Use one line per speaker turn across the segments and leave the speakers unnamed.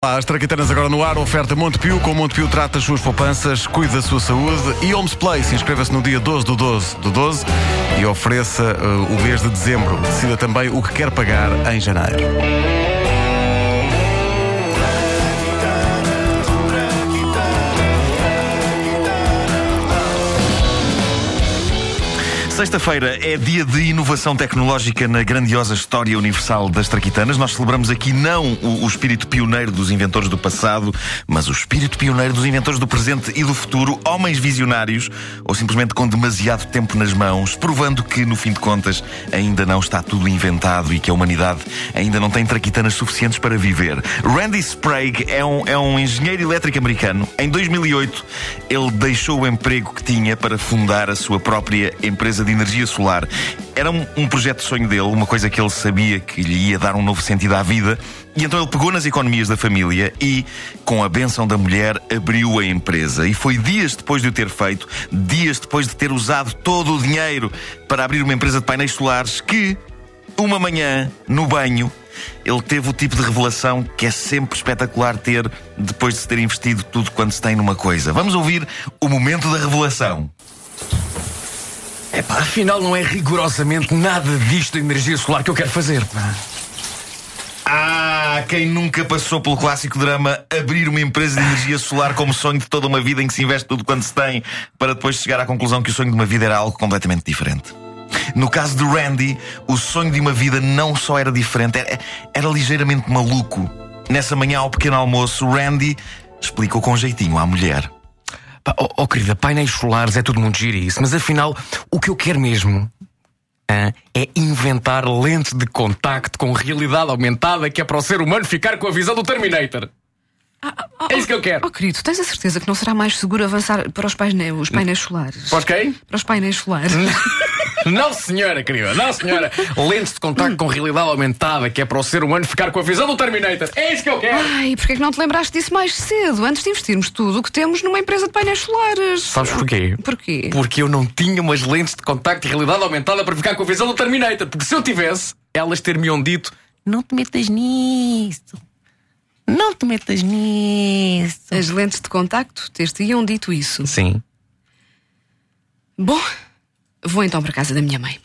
As Traquitanas agora no ar, oferta Montepio. Com Montepio trata as suas poupanças, cuida da sua saúde. E Homes Place, inscreva-se no dia 12 do 12 do 12 e ofereça uh, o mês de dezembro. Decida também o que quer pagar em janeiro.
Sexta-feira é dia de inovação tecnológica na grandiosa história universal das traquitanas. Nós celebramos aqui não o, o, espírito pioneiro dos inventores do passado, mas o espírito pioneiro dos inventores do presente e do futuro, homens visionários ou simplesmente com demasiado tempo nas mãos, provando que, no fim de contas, ainda não está tudo inventado e que a humanidade ainda não tem traquitanas suficientes para viver. Randy Sprague é um, é um engenheiro elétrico americano. Em 2008, ele deixou o emprego que tinha para fundar a sua própria empresa de energia solar. Era um, um, projeto de sonho dele, uma coisa que ele sabia que lhe ia dar um novo sentido à vida. E então ele pegou nas economias da família e, com a benção da mulher, abriu a empresa. E foi dias depois de o ter feito, dias depois de ter usado todo o dinheiro para abrir uma empresa de painéis solares, que, uma manhã, no banho, ele teve o tipo de revelação que é sempre espetacular ter depois de se ter investido tudo quanto se tem numa coisa. Vamos ouvir o momento da revelação.
Epá, afinal não é rigorosamente nada disto de energia solar que eu quero fazer, pá.
Ah, quem nunca passou pelo clássico drama abrir uma empresa de energia solar como sonho de toda uma vida em que se investe tudo quanto se tem para depois chegar à conclusão que o sonho de uma vida era algo completamente diferente. No caso de Randy, o sonho de uma vida não só era diferente, era, era ligeiramente maluco. Nessa manhã, ao pequeno almoço, Randy explicou com jeitinho à mulher.
Oh, oh, querida, painéis solares é tudo muito giro isso, mas afinal, o que eu quero mesmo ah, é inventar lentes de contacto com realidade aumentada que é para o ser humano ficar com a visão do Terminator. Ah, ah, é isso que eu quero.
Oh, querido, tens a certeza que não será mais seguro avançar para os painéis, os painéis solares?
Para os quem?
Para os painéis solares.
Não, senhora, querida, não, senhora. Lentes de contacto com realidade aumentada, que é para o ser humano ficar com a visão do Terminator. É isso que eu quero.
Ai, porquê que não te lembraste disso mais cedo, antes de investirmos tudo o que temos numa empresa de painéis solares?
Sabes porquê?
Porquê?
Porque eu não tinha umas lentes de contacto e realidade aumentada para ficar com a visão do Terminator. Porque se eu tivesse, elas ter-me dito: não te metas nisso. Não te metas nisso.
As lentes de contacto ter-te-iam dito isso?
Sim.
Bom. Vou então para a casa da minha mãe.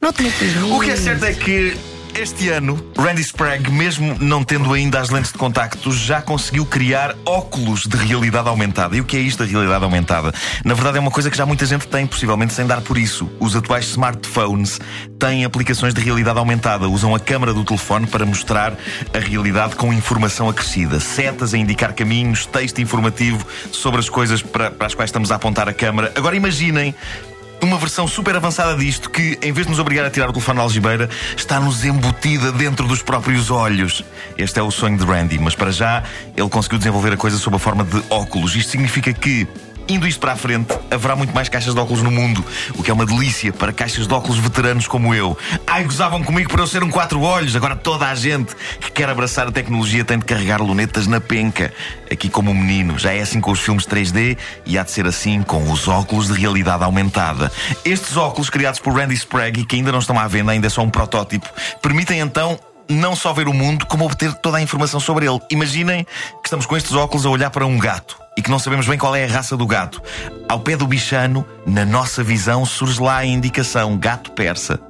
Não te metas O que é certo é que este ano, Randy Sprague, mesmo não tendo ainda as lentes de contacto, já conseguiu criar óculos de realidade aumentada. E o que é isto da realidade aumentada? Na verdade, é uma coisa que já muita gente tem, possivelmente sem dar por isso. Os atuais smartphones têm aplicações de realidade aumentada. Usam a câmara do telefone para mostrar a realidade com informação acrescida. Setas a indicar caminhos, texto informativo sobre as coisas para, para as quais estamos a apontar a câmara. Agora imaginem uma versão super avançada disto que, em vez de nos obrigar a tirar o telefone da algibeira, está-nos embutida dentro dos próprios olhos. Este é o sonho de Randy, mas para já ele conseguiu desenvolver a coisa sob a forma de óculos. Isto significa que Indo isto para a frente, haverá muito mais caixas de óculos no mundo, o que é uma delícia para caixas de óculos veteranos como eu. Ai, gozavam comigo para eu ser um quatro olhos. Agora toda a gente que quer abraçar a tecnologia tem de carregar lunetas na penca. Aqui como um menino. Já é assim com os filmes 3D e há de ser assim com os óculos de realidade aumentada. Estes óculos, criados por Randy Sprague e que ainda não estão à venda, ainda é só um protótipo, permitem então não só ver o mundo, como obter toda a informação sobre ele. Imaginem que estamos com estes óculos a olhar para um gato e que não sabemos bem qual é a raça do gato. Ao pé do bichano, na nossa visão, surge lá a indicação gato persa.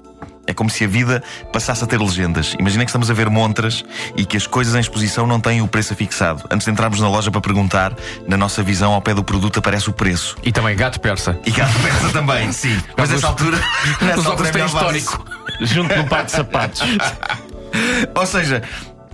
É como se a vida passasse a ter legendas. Imaginem que estamos a ver montras e que as coisas em exposição não têm o preço fixado. Antes de entrarmos na loja para perguntar, na nossa visão, ao pé do produto aparece o preço.
E também gato persa.
E gato persa também, sim. Mas nessa altura.
Nessa altura é histórico.
Junto no par de sapatos.
Ou seja,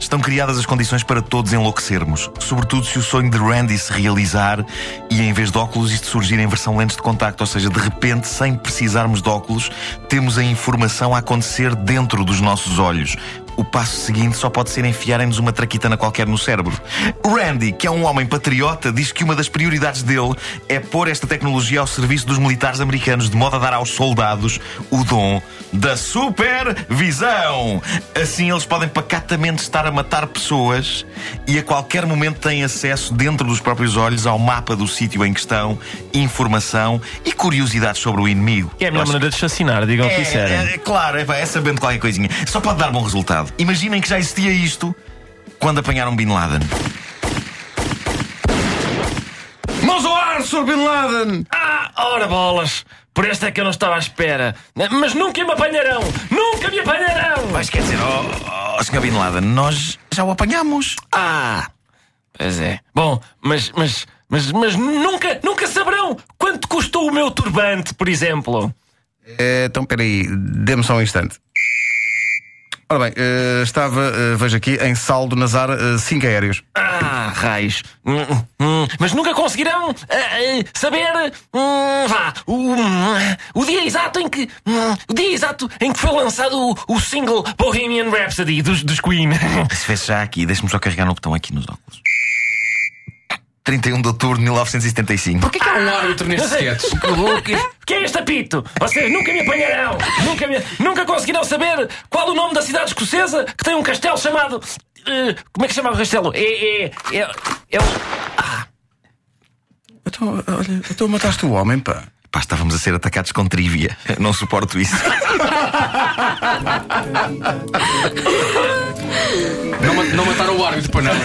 Estão criadas as condições para todos enlouquecermos. Sobretudo se o sonho de Randy se realizar e em vez de óculos isto surgir em versão lentes de contacto. Ou seja, de repente, sem precisarmos de óculos, temos a informação a acontecer dentro dos nossos olhos o passo seguinte só pode ser enfiarem-nos uma traquitana qualquer no cérebro. Randy, que é um homem patriota, diz que uma das prioridades dele é pôr esta tecnologia ao serviço dos militares americanos, de modo a dar aos soldados o dom da supervisão. Assim eles podem pacatamente estar a matar pessoas e a qualquer momento têm acesso dentro dos próprios olhos ao mapa do sítio em questão, informação e curiosidades sobre o inimigo.
É a melhor maneira de assassinar, digam o que disserem.
É, é, claro, é, é sabendo qualquer coisinha. Só pode dar bom resultado. Imaginem que já existia isto quando apanharam Bin Laden.
Mãos ao ar, Sr. Bin Laden!
Ah, ora bolas! Por esta é que eu não estava à espera. Mas nunca me apanharão! Nunca me apanharão!
Mas quer dizer, ó oh, Sr. Bin Laden, nós já o apanhamos.
Ah! Pois é. Bom, mas, mas, mas, mas nunca, nunca saberão quanto custou o meu turbante, por exemplo.
É, então, peraí, dê-me só um instante. Ora bem, uh, estava, uh, vejo aqui, em saldo Nazar 5 uh, aéreos.
Ah, raios. Hum, hum, mas nunca conseguirão saber hum, vá, o, o dia exato em que. o dia exato em que foi lançado o, o single Bohemian Rhapsody dos, dos Queen.
Se vê já aqui, deixe-me só carregar no botão aqui nos óculos. 31 de outubro de 1975.
Porquê que há um árbitro neste sketch?
que é este apito? Vocês nunca me apanharão! Nunca, me, nunca conseguirão saber qual o nome da cidade escocesa que tem um castelo chamado. Uh, como é que se chama o castelo? É. É. É. é o. Ah.
Então, olha, então mataste o homem, pá.
Pá, estávamos a ser atacados com trivia. Não suporto isso.
não, não mataram o árbitro para nada.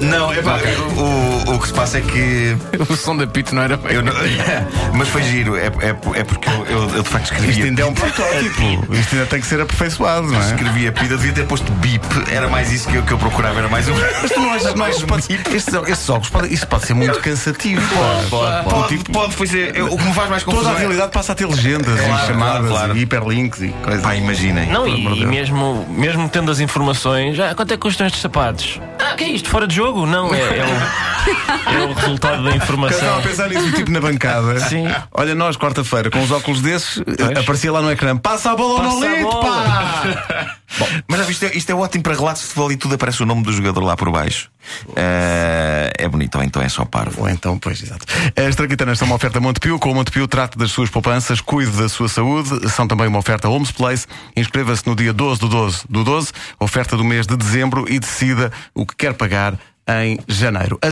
Não, é pá, o, o que se passa é que.
O som da pito não era bem.
Não... Mas foi giro, é, é, é porque eu, eu, eu, de facto escrevi.
Isto ainda é um protótipo. Isto ainda tem que ser aperfeiçoado, não é?
Escrevi a pita, devia ter posto bip. Era mais isso que eu, que eu procurava, era mais um.
Mas tu não achas mais. Pode, estes, estes óculos, pode, isso pode ser muito cansativo.
Pode, pode. Pode, tipo, pode fazer. O que me faz mais confusão.
Toda a realidade passa a ter legendas claro, e chamadas claro, claro. e hiperlinks e coisas.
Pá, imaginem.
Não, e, e mesmo, mesmo tendo as informações, já, quanto é que custam estes sapatos? Ah, que é isto? Fora de jogo? Não, é, é o, é o resultado da informação.
estava a pensar nisso, tipo na bancada.
Sim.
Olha, nós, quarta-feira, com os óculos desses, pois. aparecia lá no ecrã: passa a bola ao Nolito, pá!
Bom, mas já viste, isto é ótimo para relatos de futebol e tudo aparece o nome do jogador lá por baixo. Uh, é bonito, ou então é só parvo.
Ou então, pois, exato. As Traquitanas são uma oferta Montepio. Com o Montepio, trate das suas poupanças, cuide da sua saúde. São também uma oferta Homes Place. Inscreva-se no dia 12 do 12 do 12, oferta do mês de dezembro e decida o que quer pagar em janeiro.